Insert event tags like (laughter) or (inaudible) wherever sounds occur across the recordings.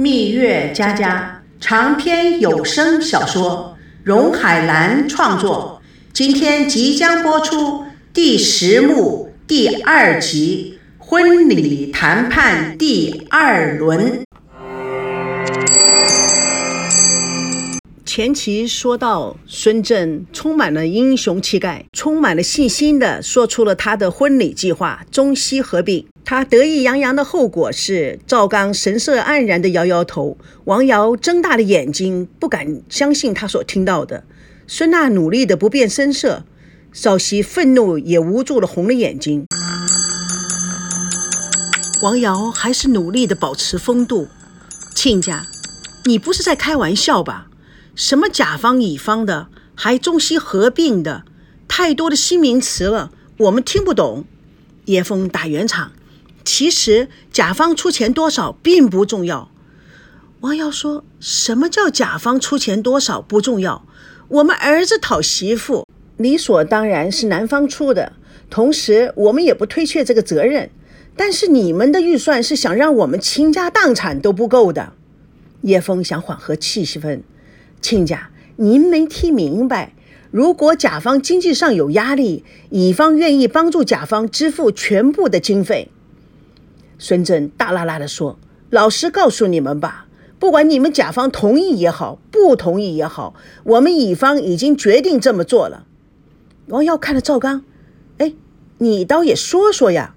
蜜月佳佳长篇有声小说，荣海兰创作，今天即将播出第十幕第二集《婚礼谈判第二轮》。前期说到，孙振充满了英雄气概，充满了信心地说出了他的婚礼计划——中西合并。他得意洋洋的后果是，赵刚神色黯然地摇摇头，王瑶睁大了眼睛，不敢相信他所听到的。孙娜努力的不变声色，少熙愤怒也无助的红了眼睛。王瑶还是努力的保持风度。亲家，你不是在开玩笑吧？什么甲方乙方的，还中西合并的，太多的新名词了，我们听不懂。叶枫打圆场，其实甲方出钱多少并不重要。王瑶说：“什么叫甲方出钱多少不重要？我们儿子讨媳妇，理所当然是男方出的，同时我们也不推却这个责任。但是你们的预算是想让我们倾家荡产都不够的。”叶枫想缓和气氛。亲家，您没听明白。如果甲方经济上有压力，乙方愿意帮助甲方支付全部的经费。孙振大啦啦地说：“老实告诉你们吧，不管你们甲方同意也好，不同意也好，我们乙方已经决定这么做了。”王耀看了赵刚，哎，你倒也说说呀。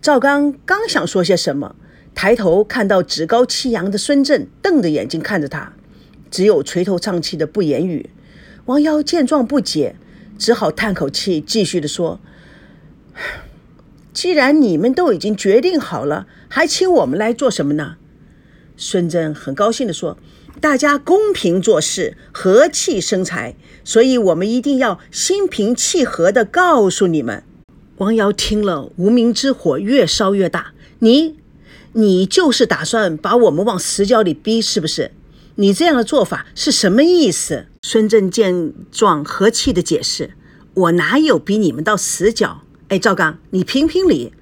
赵刚刚想说些什么，抬头看到趾高气扬的孙振瞪着眼睛看着他。只有垂头丧气的不言语。王瑶见状不解，只好叹口气，继续的说：“ (sighs) 既然你们都已经决定好了，还请我们来做什么呢？”孙振很高兴的说：“大家公平做事，和气生财，所以我们一定要心平气和的告诉你们。”王瑶听了，无名之火越烧越大：“你，你就是打算把我们往死角里逼，是不是？”你这样的做法是什么意思？孙振见状，和气的解释：“我哪有逼你们到死角？哎，赵刚，你评评理，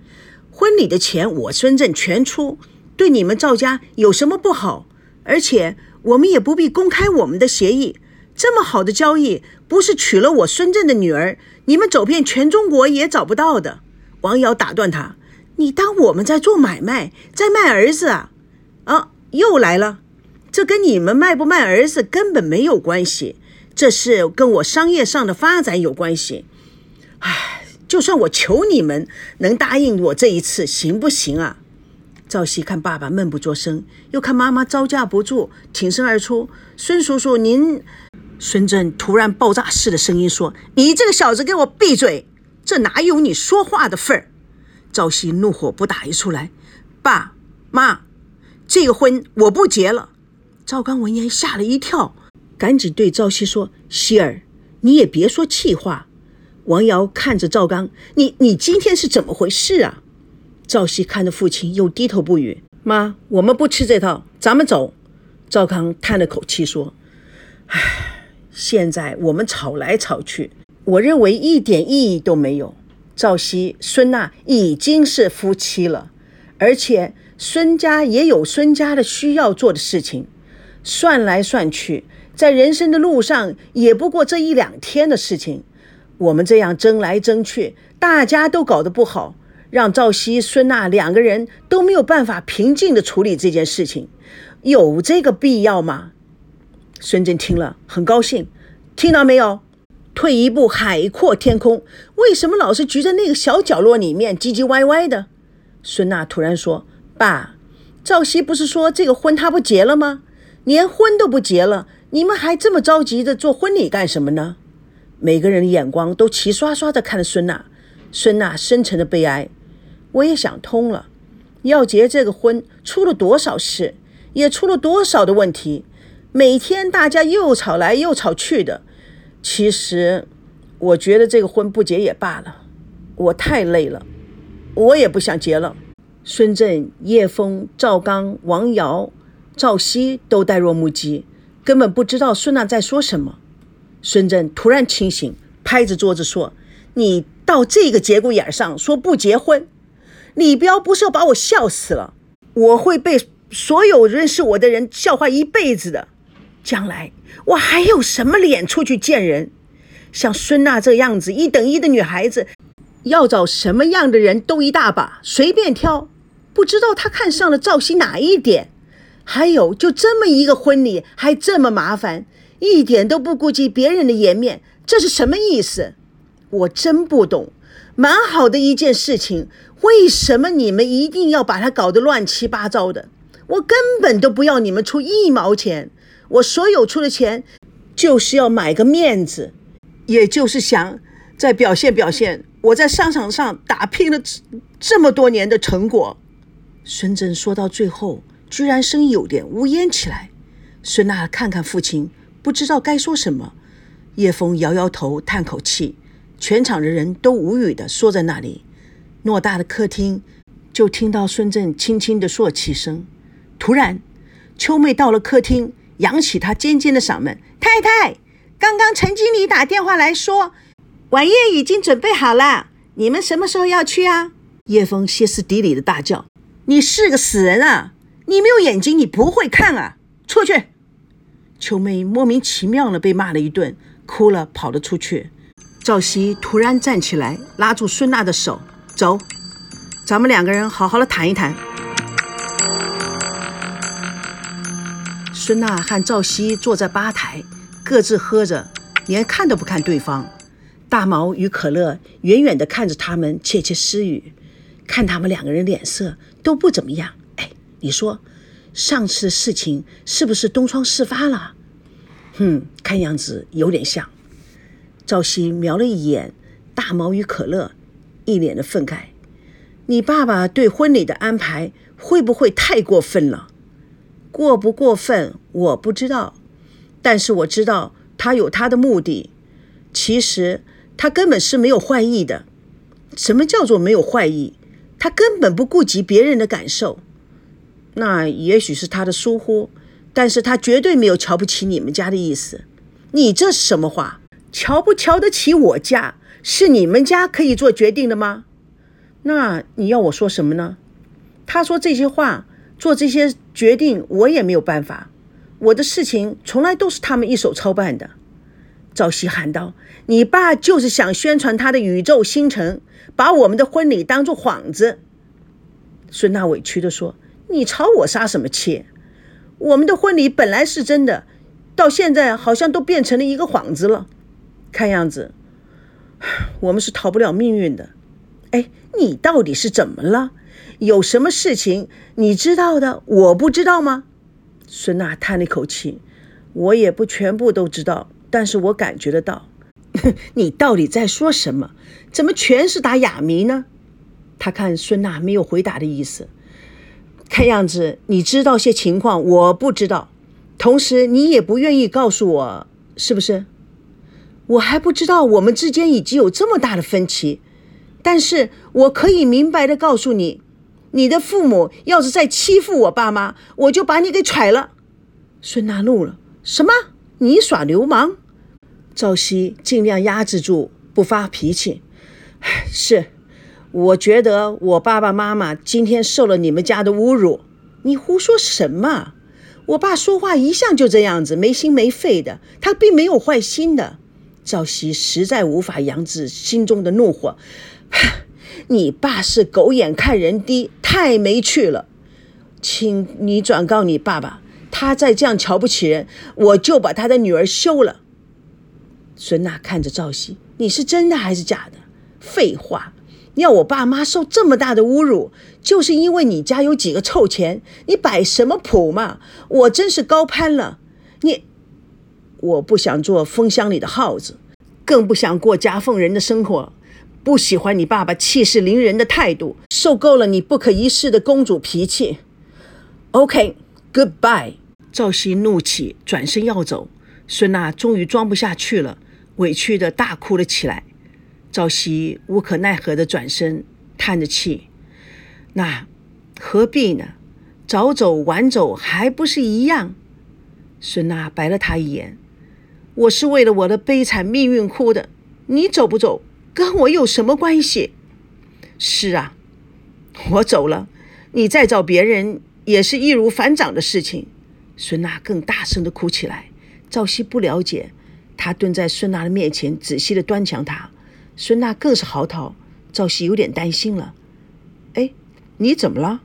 婚礼的钱我孙振全出，对你们赵家有什么不好？而且我们也不必公开我们的协议。这么好的交易，不是娶了我孙振的女儿，你们走遍全中国也找不到的。”王瑶打断他：“你当我们在做买卖，在卖儿子啊？啊，又来了。”这跟你们卖不卖儿子根本没有关系，这是跟我商业上的发展有关系。唉，就算我求你们能答应我这一次，行不行啊？赵熙看爸爸闷不作声，又看妈妈招架不住，挺身而出：“孙叔叔，您……”孙振突然爆炸似的声音说：“你这个小子，给我闭嘴！这哪有你说话的份儿？”赵熙怒火不打一处来：“爸妈，这个婚我不结了。”赵刚闻言吓了一跳，赶紧对赵熙说：“希儿，你也别说气话。”王瑶看着赵刚：“你你今天是怎么回事啊？”赵熙看着父亲，又低头不语。妈，我们不吃这套，咱们走。赵刚叹了口气说：“唉，现在我们吵来吵去，我认为一点意义都没有。赵熙、孙娜已经是夫妻了，而且孙家也有孙家的需要做的事情。”算来算去，在人生的路上也不过这一两天的事情。我们这样争来争去，大家都搞得不好，让赵熙、孙娜两个人都没有办法平静地处理这件事情，有这个必要吗？孙振听了很高兴，听到没有？退一步，海阔天空。为什么老是局在那个小角落里面唧唧歪歪的？孙娜突然说：“爸，赵熙不是说这个婚他不结了吗？”连婚都不结了，你们还这么着急的做婚礼干什么呢？每个人的眼光都齐刷刷的看着孙娜，孙娜深沉的悲哀。我也想通了，要结这个婚出了多少事，也出了多少的问题，每天大家又吵来又吵去的。其实，我觉得这个婚不结也罢了，我太累了，我也不想结了。孙振、叶枫、赵刚、王瑶。赵熙都呆若木鸡，根本不知道孙娜在说什么。孙振突然清醒，拍着桌子说：“你到这个节骨眼上说不结婚，李彪不是要把我笑死了？我会被所有认识我的人笑话一辈子的。将来我还有什么脸出去见人？像孙娜这样子一等一的女孩子，要找什么样的人都一大把，随便挑。不知道她看上了赵熙哪一点？还有，就这么一个婚礼，还这么麻烦，一点都不顾及别人的颜面，这是什么意思？我真不懂。蛮好的一件事情，为什么你们一定要把它搞得乱七八糟的？我根本都不要你们出一毛钱。我所有出的钱，就是要买个面子，也就是想再表现表现我在商场上打拼了这这么多年的成果。孙振说到最后，居然声音有点呜咽起来。孙娜看看父亲，不知道该说什么。叶枫摇摇头，叹口气。全场的人都无语的缩在那里。偌大的客厅，就听到孙振轻轻的啜泣声。突然，秋妹到了客厅。扬起她尖尖的嗓门：“太太，刚刚陈经理打电话来说，晚宴已经准备好了，你们什么时候要去啊？”叶枫歇斯底里的大叫：“你是个死人啊！你没有眼睛，你不会看啊！出去！”秋妹莫名其妙的被骂了一顿，哭了，跑了出去。赵熙突然站起来，拉住孙娜的手：“走，咱们两个人好好的谈一谈。”孙娜和赵熙坐在吧台，各自喝着，连看都不看对方。大毛与可乐远远地看着他们，窃窃私语。看他们两个人脸色都不怎么样。你说，上次的事情是不是东窗事发了？哼，看样子有点像。赵熙瞄了一眼大毛与可乐，一脸的愤慨。你爸爸对婚礼的安排会不会太过分了？过不过分我不知道，但是我知道他有他的目的。其实他根本是没有坏意的。什么叫做没有坏意？他根本不顾及别人的感受。那也许是他的疏忽，但是他绝对没有瞧不起你们家的意思。你这是什么话？瞧不瞧得起我家，是你们家可以做决定的吗？那你要我说什么呢？他说这些话。做这些决定，我也没有办法。我的事情从来都是他们一手操办的。赵熙喊道：“你爸就是想宣传他的宇宙星辰，把我们的婚礼当做幌子。”孙娜委屈地说：“你朝我撒什么气？我们的婚礼本来是真的，到现在好像都变成了一个幌子了。看样子，(sighs) 我们是逃不了命运的。哎，你到底是怎么了？”有什么事情你知道的，我不知道吗？孙娜叹了一口气，我也不全部都知道，但是我感觉得到。(laughs) 你到底在说什么？怎么全是打哑谜呢？他看孙娜没有回答的意思，看样子你知道些情况，我不知道，同时你也不愿意告诉我，是不是？我还不知道我们之间已经有这么大的分歧，但是我可以明白的告诉你。你的父母要是再欺负我爸妈，我就把你给踹了。孙娜怒了：“什么？你耍流氓？”赵熙尽量压制住，不发脾气。是，我觉得我爸爸妈妈今天受了你们家的侮辱。你胡说什么？我爸说话一向就这样子，没心没肺的，他并没有坏心的。赵熙实在无法压制心中的怒火。(sighs) 你爸是狗眼看人低，太没趣了，请你转告你爸爸，他再这样瞧不起人，我就把他的女儿休了。孙娜看着赵熙，你是真的还是假的？废话，要我爸妈受这么大的侮辱，就是因为你家有几个臭钱？你摆什么谱嘛？我真是高攀了。你，我不想做风箱里的耗子，更不想过夹缝人的生活。不喜欢你爸爸气势凌人的态度，受够了你不可一世的公主脾气。OK，Goodbye。赵熙怒气转身要走，孙娜终于装不下去了，委屈的大哭了起来。赵熙无可奈何的转身，叹着气：“那何必呢？早走晚走还不是一样？”孙娜白了他一眼：“我是为了我的悲惨命运哭的，你走不走？”跟我有什么关系？是啊，我走了，你再找别人也是易如反掌的事情。孙娜更大声的哭起来。赵熙不了解，他蹲在孙娜的面前，仔细的端详她。孙娜更是嚎啕。赵熙有点担心了。哎，你怎么了？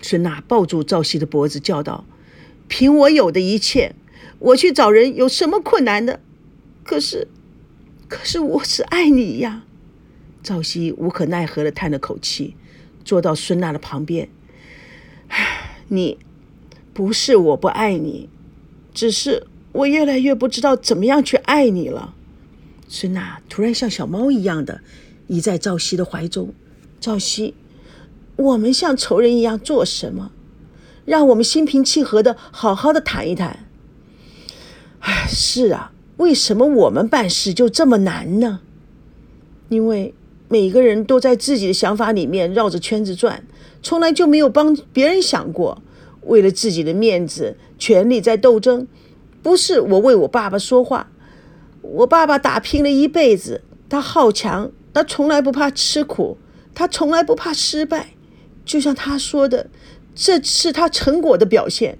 孙娜抱住赵熙的脖子，叫道：“凭我有的一切，我去找人有什么困难的？可是，可是我是爱你呀。”赵熙无可奈何的叹了口气，坐到孙娜的旁边。你，不是我不爱你，只是我越来越不知道怎么样去爱你了。孙娜突然像小猫一样的倚在赵熙的怀中。赵熙，我们像仇人一样做什么？让我们心平气和的好好的谈一谈。唉，是啊，为什么我们办事就这么难呢？因为每个人都在自己的想法里面绕着圈子转。从来就没有帮别人想过，为了自己的面子、权力在斗争。不是我为我爸爸说话，我爸爸打拼了一辈子，他好强，他从来不怕吃苦，他从来不怕失败。就像他说的，这是他成果的表现。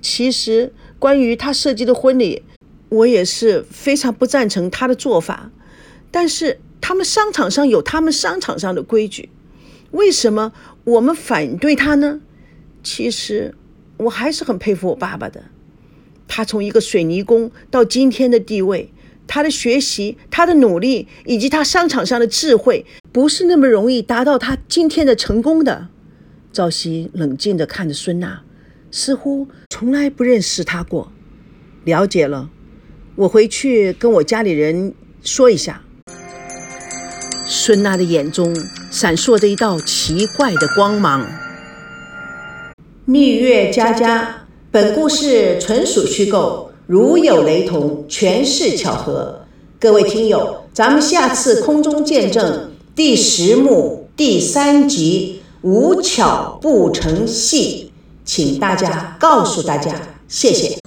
其实，关于他设计的婚礼，我也是非常不赞成他的做法。但是，他们商场上有他们商场上的规矩。为什么我们反对他呢？其实我还是很佩服我爸爸的。他从一个水泥工到今天的地位，他的学习、他的努力以及他商场上的智慧，不是那么容易达到他今天的成功的。赵熙冷静地看着孙娜，似乎从来不认识他过。了解了，我回去跟我家里人说一下。孙娜的眼中。闪烁着一道奇怪的光芒。蜜月佳佳，本故事纯属虚构，如有雷同，全是巧合。各位听友，咱们下次空中见证第十幕第三集“无巧不成戏”，请大家告诉大家，谢谢。